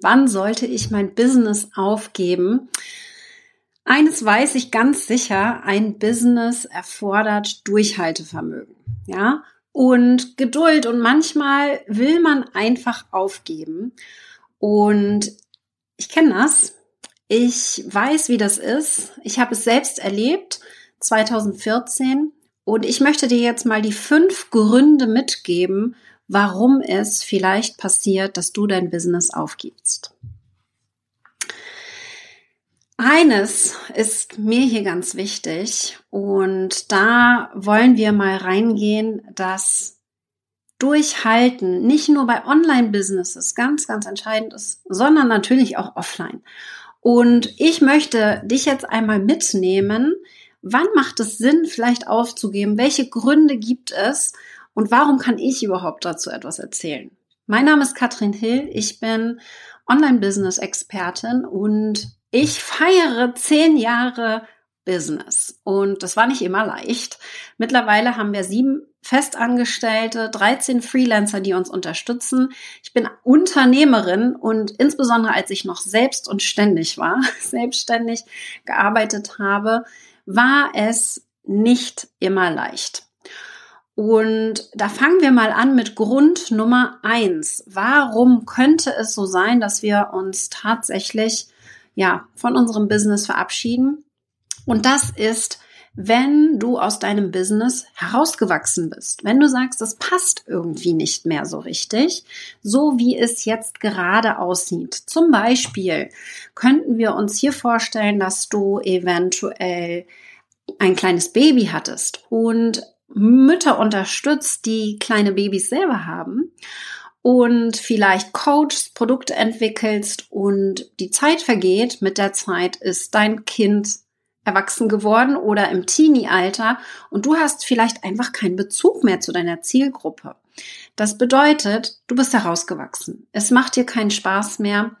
Wann sollte ich mein Business aufgeben? Eines weiß ich ganz sicher, ein Business erfordert Durchhaltevermögen, ja, und Geduld und manchmal will man einfach aufgeben und ich kenne das. Ich weiß, wie das ist. Ich habe es selbst erlebt 2014 und ich möchte dir jetzt mal die fünf Gründe mitgeben, warum es vielleicht passiert, dass du dein Business aufgibst. Eines ist mir hier ganz wichtig und da wollen wir mal reingehen, dass Durchhalten nicht nur bei Online-Businesses ganz, ganz entscheidend ist, sondern natürlich auch offline. Und ich möchte dich jetzt einmal mitnehmen, wann macht es Sinn, vielleicht aufzugeben? Welche Gründe gibt es? Und warum kann ich überhaupt dazu etwas erzählen? Mein Name ist Katrin Hill. Ich bin Online-Business-Expertin und ich feiere zehn Jahre Business. Und das war nicht immer leicht. Mittlerweile haben wir sieben Festangestellte, 13 Freelancer, die uns unterstützen. Ich bin Unternehmerin und insbesondere als ich noch selbst und ständig war, selbstständig gearbeitet habe, war es nicht immer leicht. Und da fangen wir mal an mit Grund Nummer eins. Warum könnte es so sein, dass wir uns tatsächlich ja von unserem Business verabschieden? Und das ist, wenn du aus deinem Business herausgewachsen bist. Wenn du sagst, das passt irgendwie nicht mehr so richtig, so wie es jetzt gerade aussieht. Zum Beispiel könnten wir uns hier vorstellen, dass du eventuell ein kleines Baby hattest und Mütter unterstützt, die kleine Babys selber haben und vielleicht coachst, Produkte entwickelst und die Zeit vergeht. Mit der Zeit ist dein Kind erwachsen geworden oder im Teenie-Alter und du hast vielleicht einfach keinen Bezug mehr zu deiner Zielgruppe. Das bedeutet, du bist herausgewachsen. Es macht dir keinen Spaß mehr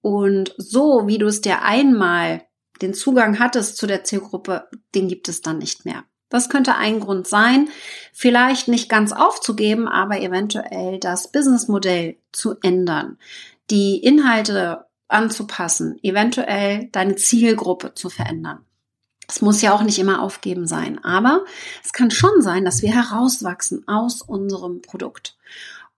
und so wie du es dir einmal den Zugang hattest zu der Zielgruppe, den gibt es dann nicht mehr. Das könnte ein Grund sein, vielleicht nicht ganz aufzugeben, aber eventuell das Businessmodell zu ändern, die Inhalte anzupassen, eventuell deine Zielgruppe zu verändern. Es muss ja auch nicht immer aufgeben sein, aber es kann schon sein, dass wir herauswachsen aus unserem Produkt.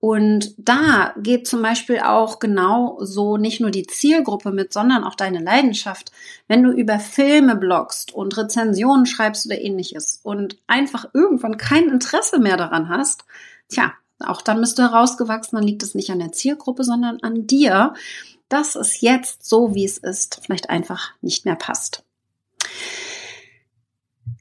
Und da geht zum Beispiel auch genau so nicht nur die Zielgruppe mit, sondern auch deine Leidenschaft. Wenn du über Filme bloggst und Rezensionen schreibst oder ähnliches und einfach irgendwann kein Interesse mehr daran hast, tja, auch dann bist du herausgewachsen, dann liegt es nicht an der Zielgruppe, sondern an dir, dass es jetzt so, wie es ist, vielleicht einfach nicht mehr passt.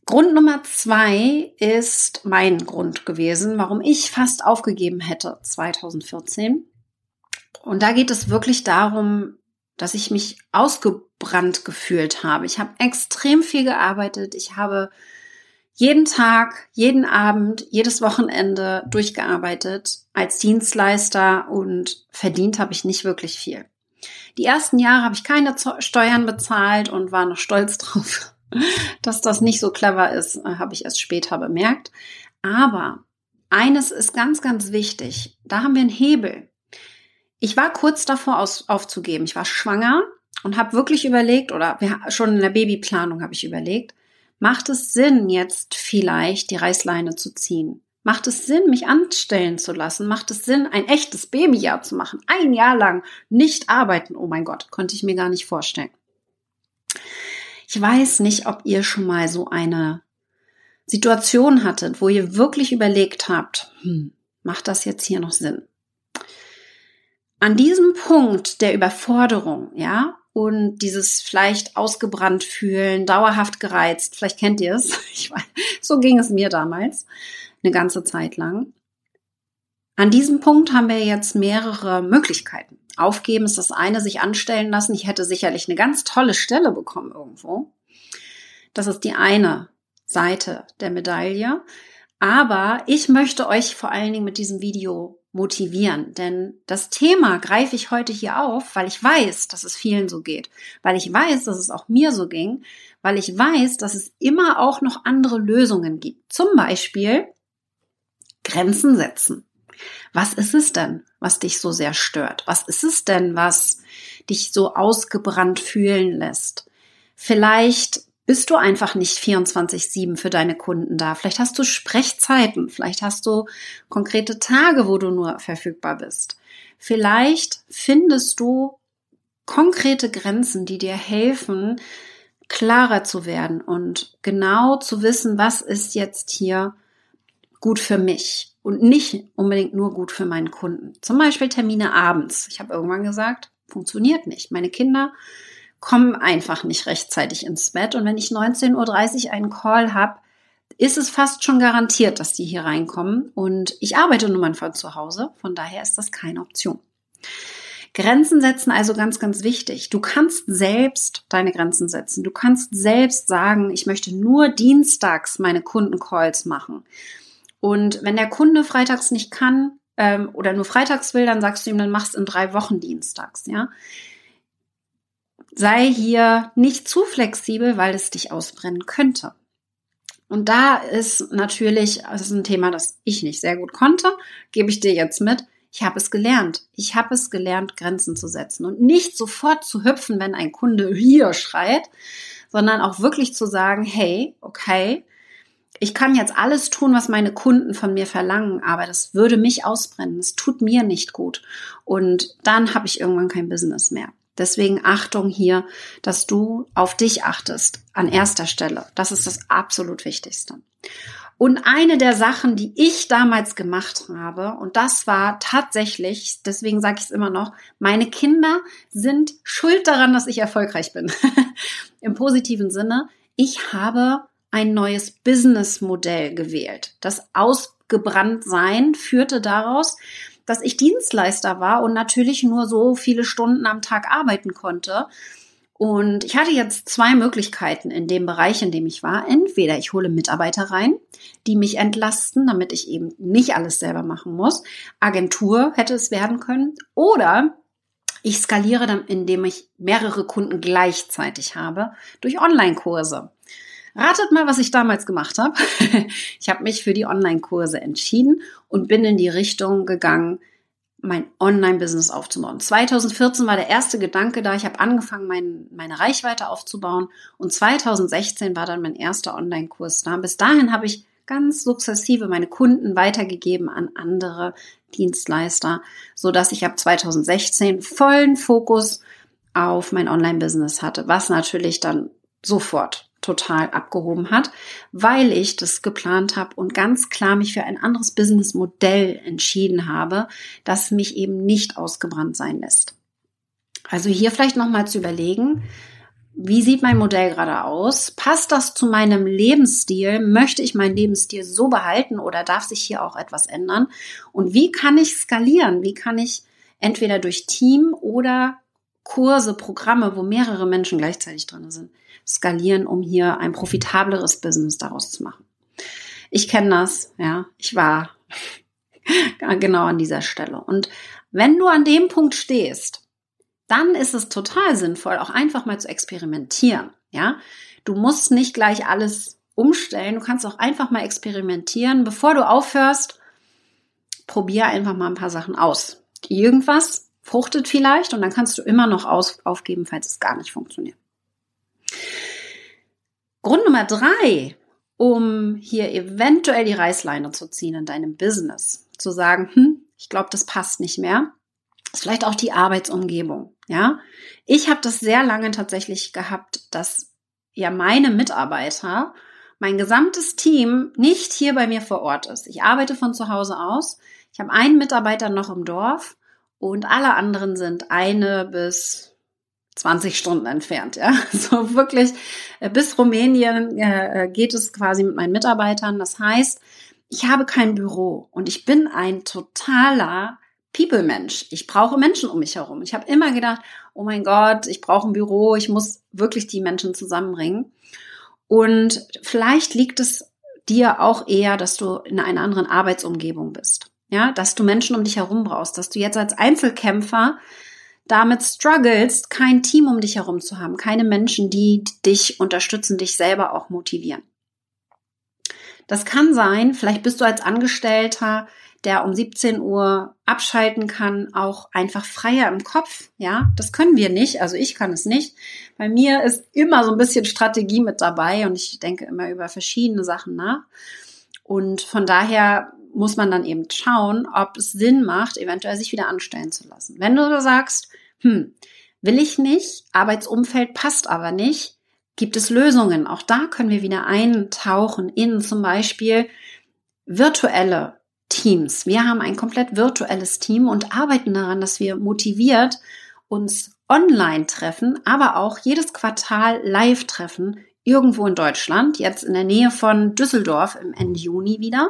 Grund Nummer zwei ist mein Grund gewesen, warum ich fast aufgegeben hätte 2014. Und da geht es wirklich darum, dass ich mich ausgebrannt gefühlt habe. Ich habe extrem viel gearbeitet. Ich habe jeden Tag, jeden Abend, jedes Wochenende durchgearbeitet als Dienstleister und verdient habe ich nicht wirklich viel. Die ersten Jahre habe ich keine Steuern bezahlt und war noch stolz drauf, dass das nicht so clever ist, äh, habe ich erst später bemerkt. Aber eines ist ganz, ganz wichtig. Da haben wir einen Hebel. Ich war kurz davor aus, aufzugeben. Ich war schwanger und habe wirklich überlegt, oder schon in der Babyplanung habe ich überlegt, macht es Sinn, jetzt vielleicht die Reißleine zu ziehen? Macht es Sinn, mich anstellen zu lassen? Macht es Sinn, ein echtes Babyjahr zu machen? Ein Jahr lang nicht arbeiten? Oh mein Gott, konnte ich mir gar nicht vorstellen. Ich weiß nicht, ob ihr schon mal so eine Situation hattet, wo ihr wirklich überlegt habt, hm, macht das jetzt hier noch Sinn? An diesem Punkt der Überforderung, ja, und dieses vielleicht ausgebrannt fühlen, dauerhaft gereizt, vielleicht kennt ihr es, ich weiß, so ging es mir damals, eine ganze Zeit lang. An diesem Punkt haben wir jetzt mehrere Möglichkeiten. Aufgeben ist das eine, sich anstellen lassen. Ich hätte sicherlich eine ganz tolle Stelle bekommen irgendwo. Das ist die eine Seite der Medaille. Aber ich möchte euch vor allen Dingen mit diesem Video motivieren, denn das Thema greife ich heute hier auf, weil ich weiß, dass es vielen so geht, weil ich weiß, dass es auch mir so ging, weil ich weiß, dass es immer auch noch andere Lösungen gibt. Zum Beispiel Grenzen setzen. Was ist es denn, was dich so sehr stört? Was ist es denn, was dich so ausgebrannt fühlen lässt? Vielleicht bist du einfach nicht 24-7 für deine Kunden da. Vielleicht hast du Sprechzeiten, vielleicht hast du konkrete Tage, wo du nur verfügbar bist. Vielleicht findest du konkrete Grenzen, die dir helfen, klarer zu werden und genau zu wissen, was ist jetzt hier gut für mich und nicht unbedingt nur gut für meinen Kunden. Zum Beispiel Termine abends. Ich habe irgendwann gesagt, funktioniert nicht. Meine Kinder kommen einfach nicht rechtzeitig ins Bett und wenn ich 19.30 Uhr einen Call habe, ist es fast schon garantiert, dass die hier reinkommen und ich arbeite nun mal von zu Hause, von daher ist das keine Option. Grenzen setzen also ganz, ganz wichtig. Du kannst selbst deine Grenzen setzen. Du kannst selbst sagen, ich möchte nur dienstags meine Kundencalls machen. Und wenn der Kunde freitags nicht kann ähm, oder nur freitags will, dann sagst du ihm, dann machst in drei Wochen dienstags, ja. Sei hier nicht zu flexibel, weil es dich ausbrennen könnte. Und da ist natürlich, das ist ein Thema, das ich nicht sehr gut konnte, gebe ich dir jetzt mit. Ich habe es gelernt. Ich habe es gelernt, Grenzen zu setzen und nicht sofort zu hüpfen, wenn ein Kunde hier schreit, sondern auch wirklich zu sagen, hey, okay, ich kann jetzt alles tun, was meine Kunden von mir verlangen, aber das würde mich ausbrennen. Es tut mir nicht gut. Und dann habe ich irgendwann kein Business mehr. Deswegen Achtung hier, dass du auf dich achtest an erster Stelle. Das ist das absolut Wichtigste. Und eine der Sachen, die ich damals gemacht habe, und das war tatsächlich, deswegen sage ich es immer noch, meine Kinder sind schuld daran, dass ich erfolgreich bin. Im positiven Sinne. Ich habe ein neues Businessmodell gewählt. Das Ausgebranntsein führte daraus, dass ich Dienstleister war und natürlich nur so viele Stunden am Tag arbeiten konnte und ich hatte jetzt zwei Möglichkeiten in dem Bereich, in dem ich war. Entweder ich hole Mitarbeiter rein, die mich entlasten, damit ich eben nicht alles selber machen muss. Agentur hätte es werden können. Oder ich skaliere dann, indem ich mehrere Kunden gleichzeitig habe, durch Online-Kurse. Ratet mal, was ich damals gemacht habe. Ich habe mich für die Online-Kurse entschieden und bin in die Richtung gegangen, mein Online-Business aufzubauen. 2014 war der erste Gedanke da. Ich habe angefangen, mein, meine Reichweite aufzubauen. Und 2016 war dann mein erster Online-Kurs da. Bis dahin habe ich ganz sukzessive meine Kunden weitergegeben an andere Dienstleister, so dass ich ab 2016 vollen Fokus auf mein Online-Business hatte, was natürlich dann sofort total abgehoben hat, weil ich das geplant habe und ganz klar mich für ein anderes Businessmodell entschieden habe, das mich eben nicht ausgebrannt sein lässt. Also hier vielleicht nochmal zu überlegen, wie sieht mein Modell gerade aus? Passt das zu meinem Lebensstil? Möchte ich meinen Lebensstil so behalten oder darf sich hier auch etwas ändern? Und wie kann ich skalieren? Wie kann ich entweder durch Team oder Kurse, Programme, wo mehrere Menschen gleichzeitig drin sind, skalieren, um hier ein profitableres Business daraus zu machen. Ich kenne das, ja, ich war genau an dieser Stelle. Und wenn du an dem Punkt stehst, dann ist es total sinnvoll, auch einfach mal zu experimentieren, ja. Du musst nicht gleich alles umstellen, du kannst auch einfach mal experimentieren. Bevor du aufhörst, probier einfach mal ein paar Sachen aus. Irgendwas fruchtet vielleicht und dann kannst du immer noch aus, aufgeben, falls es gar nicht funktioniert. Grund Nummer drei, um hier eventuell die Reißleine zu ziehen in deinem Business, zu sagen, hm, ich glaube, das passt nicht mehr, ist vielleicht auch die Arbeitsumgebung. Ja, ich habe das sehr lange tatsächlich gehabt, dass ja meine Mitarbeiter, mein gesamtes Team nicht hier bei mir vor Ort ist. Ich arbeite von zu Hause aus. Ich habe einen Mitarbeiter noch im Dorf und alle anderen sind eine bis 20 Stunden entfernt, ja. So wirklich äh, bis Rumänien äh, äh, geht es quasi mit meinen Mitarbeitern. Das heißt, ich habe kein Büro und ich bin ein totaler People-Mensch. Ich brauche Menschen um mich herum. Ich habe immer gedacht, oh mein Gott, ich brauche ein Büro, ich muss wirklich die Menschen zusammenbringen. Und vielleicht liegt es dir auch eher, dass du in einer anderen Arbeitsumgebung bist. Ja, dass du Menschen um dich herum brauchst, dass du jetzt als Einzelkämpfer damit struggles, kein Team um dich herum zu haben, keine Menschen, die dich unterstützen, dich selber auch motivieren. Das kann sein, vielleicht bist du als Angestellter der um 17 Uhr abschalten kann, auch einfach freier im Kopf. Ja, das können wir nicht. Also ich kann es nicht. Bei mir ist immer so ein bisschen Strategie mit dabei und ich denke immer über verschiedene Sachen nach. Und von daher muss man dann eben schauen, ob es Sinn macht, eventuell sich wieder anstellen zu lassen. Wenn du sagst, hm, will ich nicht, Arbeitsumfeld passt aber nicht, gibt es Lösungen. Auch da können wir wieder eintauchen in zum Beispiel virtuelle Teams. Wir haben ein komplett virtuelles Team und arbeiten daran, dass wir motiviert uns online treffen, aber auch jedes Quartal live treffen, irgendwo in Deutschland, jetzt in der Nähe von Düsseldorf im Ende Juni wieder.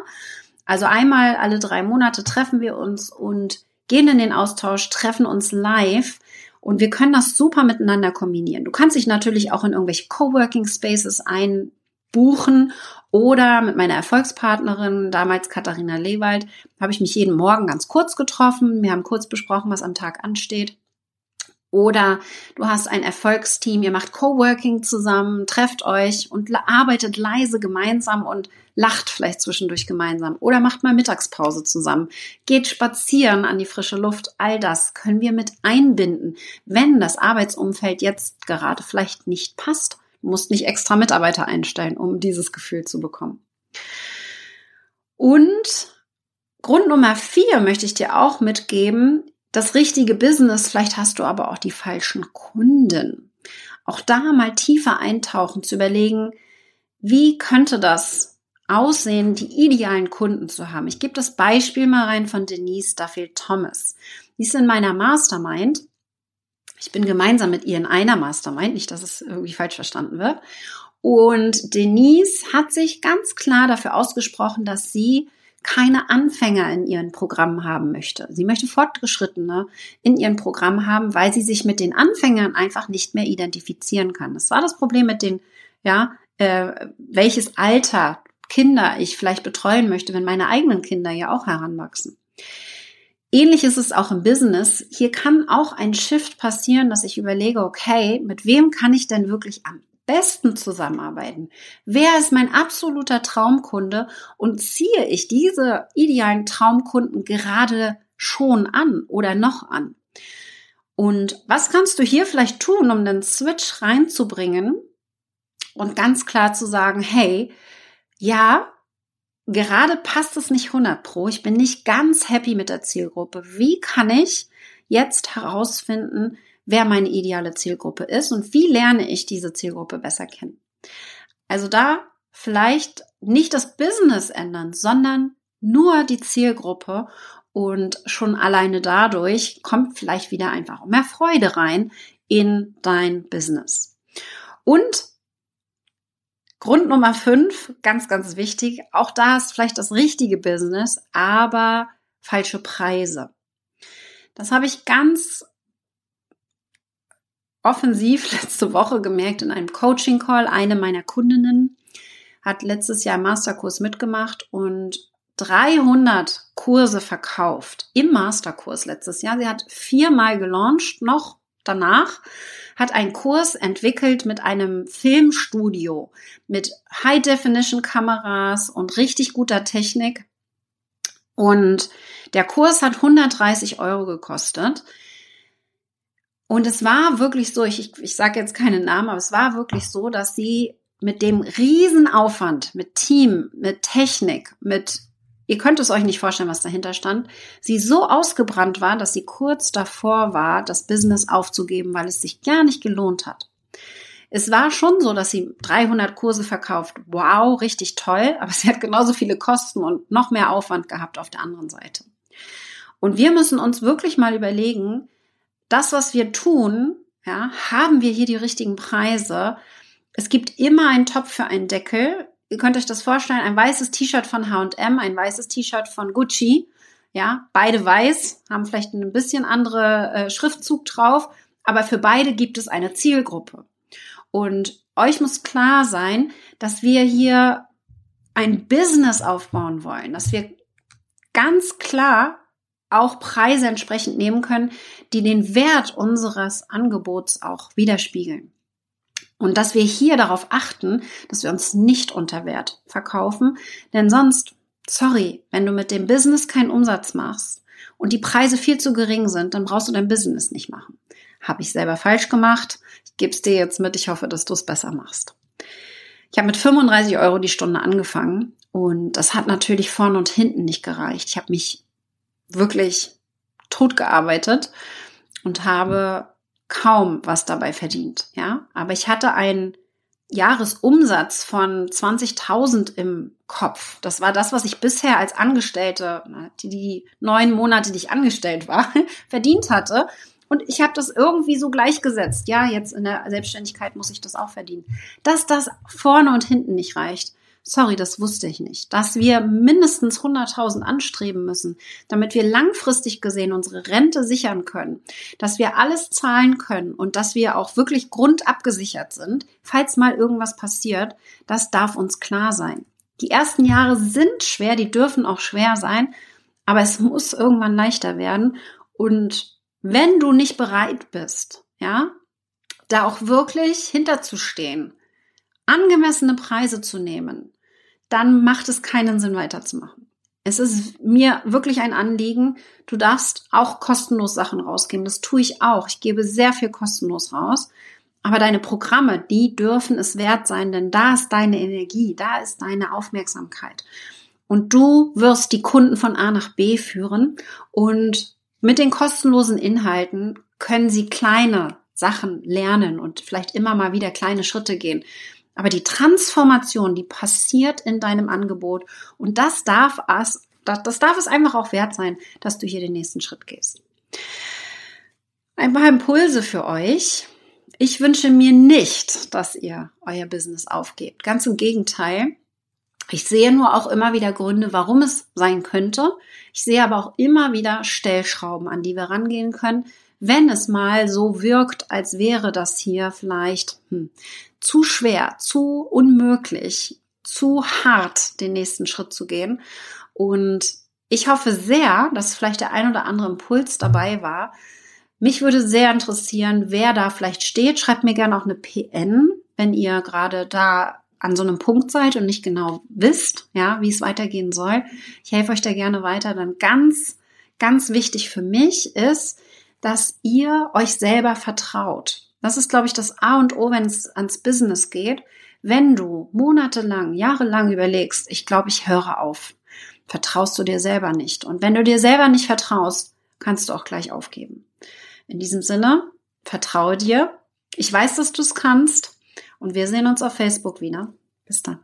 Also einmal alle drei Monate treffen wir uns und gehen in den Austausch, treffen uns live und wir können das super miteinander kombinieren. Du kannst dich natürlich auch in irgendwelche Coworking Spaces einbuchen oder mit meiner Erfolgspartnerin, damals Katharina Lewald, habe ich mich jeden Morgen ganz kurz getroffen. Wir haben kurz besprochen, was am Tag ansteht. Oder du hast ein Erfolgsteam, ihr macht Coworking zusammen, trefft euch und arbeitet leise gemeinsam und lacht vielleicht zwischendurch gemeinsam. Oder macht mal Mittagspause zusammen, geht spazieren an die frische Luft. All das können wir mit einbinden, wenn das Arbeitsumfeld jetzt gerade vielleicht nicht passt. Du musst nicht extra Mitarbeiter einstellen, um dieses Gefühl zu bekommen. Und Grund Nummer vier möchte ich dir auch mitgeben, das richtige Business, vielleicht hast du aber auch die falschen Kunden. Auch da mal tiefer eintauchen, zu überlegen, wie könnte das aussehen, die idealen Kunden zu haben. Ich gebe das Beispiel mal rein von Denise Duffield Thomas. Die ist in meiner Mastermind. Ich bin gemeinsam mit ihr in einer Mastermind, nicht, dass es irgendwie falsch verstanden wird. Und Denise hat sich ganz klar dafür ausgesprochen, dass sie keine Anfänger in ihren Programmen haben möchte. Sie möchte Fortgeschrittene in ihren Programmen haben, weil sie sich mit den Anfängern einfach nicht mehr identifizieren kann. Das war das Problem mit den, ja, äh, welches Alter Kinder ich vielleicht betreuen möchte, wenn meine eigenen Kinder ja auch heranwachsen. Ähnlich ist es auch im Business. Hier kann auch ein Shift passieren, dass ich überlege, okay, mit wem kann ich denn wirklich am besten zusammenarbeiten? Wer ist mein absoluter Traumkunde und ziehe ich diese idealen Traumkunden gerade schon an oder noch an? Und was kannst du hier vielleicht tun, um den Switch reinzubringen und ganz klar zu sagen, hey, ja, gerade passt es nicht 100 pro, ich bin nicht ganz happy mit der Zielgruppe. Wie kann ich jetzt herausfinden, wer meine ideale Zielgruppe ist und wie lerne ich diese Zielgruppe besser kennen. Also da vielleicht nicht das Business ändern, sondern nur die Zielgruppe und schon alleine dadurch kommt vielleicht wieder einfach mehr Freude rein in dein Business. Und Grund Nummer fünf, ganz, ganz wichtig, auch da ist vielleicht das richtige Business, aber falsche Preise. Das habe ich ganz offensiv letzte Woche gemerkt in einem Coaching-Call. Eine meiner Kundinnen hat letztes Jahr einen Masterkurs mitgemacht und 300 Kurse verkauft im Masterkurs letztes Jahr. Sie hat viermal gelauncht, noch danach, hat einen Kurs entwickelt mit einem Filmstudio, mit High-Definition-Kameras und richtig guter Technik. Und der Kurs hat 130 Euro gekostet. Und es war wirklich so, ich, ich, ich sage jetzt keinen Namen, aber es war wirklich so, dass sie mit dem Riesenaufwand, mit Team, mit Technik, mit, ihr könnt es euch nicht vorstellen, was dahinter stand, sie so ausgebrannt war, dass sie kurz davor war, das Business aufzugeben, weil es sich gar nicht gelohnt hat. Es war schon so, dass sie 300 Kurse verkauft. Wow, richtig toll. Aber sie hat genauso viele Kosten und noch mehr Aufwand gehabt auf der anderen Seite. Und wir müssen uns wirklich mal überlegen, das, was wir tun, ja, haben wir hier die richtigen Preise. Es gibt immer einen Topf für einen Deckel. Ihr könnt euch das vorstellen, ein weißes T-Shirt von H&M, ein weißes T-Shirt von Gucci. Ja, beide weiß, haben vielleicht ein bisschen andere äh, Schriftzug drauf, aber für beide gibt es eine Zielgruppe. Und euch muss klar sein, dass wir hier ein Business aufbauen wollen, dass wir ganz klar auch Preise entsprechend nehmen können, die den Wert unseres Angebots auch widerspiegeln. Und dass wir hier darauf achten, dass wir uns nicht unter Wert verkaufen, denn sonst sorry, wenn du mit dem Business keinen Umsatz machst und die Preise viel zu gering sind, dann brauchst du dein Business nicht machen. Habe ich selber falsch gemacht. Ich gebe es dir jetzt mit. Ich hoffe, dass du es besser machst. Ich habe mit 35 Euro die Stunde angefangen und das hat natürlich vorne und hinten nicht gereicht. Ich habe mich wirklich tot gearbeitet und habe kaum was dabei verdient, ja. Aber ich hatte einen Jahresumsatz von 20.000 im Kopf. Das war das, was ich bisher als Angestellte, die, die neun Monate, die ich angestellt war, verdient hatte. Und ich habe das irgendwie so gleichgesetzt. Ja, jetzt in der Selbstständigkeit muss ich das auch verdienen. Dass das vorne und hinten nicht reicht. Sorry, das wusste ich nicht. Dass wir mindestens 100.000 anstreben müssen, damit wir langfristig gesehen unsere Rente sichern können, dass wir alles zahlen können und dass wir auch wirklich grundabgesichert sind, falls mal irgendwas passiert, das darf uns klar sein. Die ersten Jahre sind schwer, die dürfen auch schwer sein, aber es muss irgendwann leichter werden und wenn du nicht bereit bist, ja, da auch wirklich hinterzustehen, angemessene Preise zu nehmen, dann macht es keinen Sinn weiterzumachen. Es ist mir wirklich ein Anliegen. Du darfst auch kostenlos Sachen rausgeben. Das tue ich auch. Ich gebe sehr viel kostenlos raus. Aber deine Programme, die dürfen es wert sein, denn da ist deine Energie, da ist deine Aufmerksamkeit. Und du wirst die Kunden von A nach B führen und mit den kostenlosen Inhalten können Sie kleine Sachen lernen und vielleicht immer mal wieder kleine Schritte gehen. Aber die Transformation, die passiert in deinem Angebot und das darf es, das darf es einfach auch wert sein, dass du hier den nächsten Schritt gehst. Ein paar Impulse für euch. Ich wünsche mir nicht, dass ihr euer Business aufgebt. Ganz im Gegenteil. Ich sehe nur auch immer wieder Gründe, warum es sein könnte. Ich sehe aber auch immer wieder Stellschrauben, an die wir rangehen können, wenn es mal so wirkt, als wäre das hier vielleicht hm, zu schwer, zu unmöglich, zu hart, den nächsten Schritt zu gehen. Und ich hoffe sehr, dass vielleicht der ein oder andere Impuls dabei war. Mich würde sehr interessieren, wer da vielleicht steht. Schreibt mir gerne auch eine PN, wenn ihr gerade da an so einem Punkt seid und nicht genau wisst, ja, wie es weitergehen soll. Ich helfe euch da gerne weiter. Dann ganz, ganz wichtig für mich ist, dass ihr euch selber vertraut. Das ist, glaube ich, das A und O, wenn es ans Business geht. Wenn du monatelang, jahrelang überlegst, ich glaube, ich höre auf, vertraust du dir selber nicht. Und wenn du dir selber nicht vertraust, kannst du auch gleich aufgeben. In diesem Sinne, vertraue dir. Ich weiß, dass du es kannst. Und wir sehen uns auf Facebook wieder. Bis dann.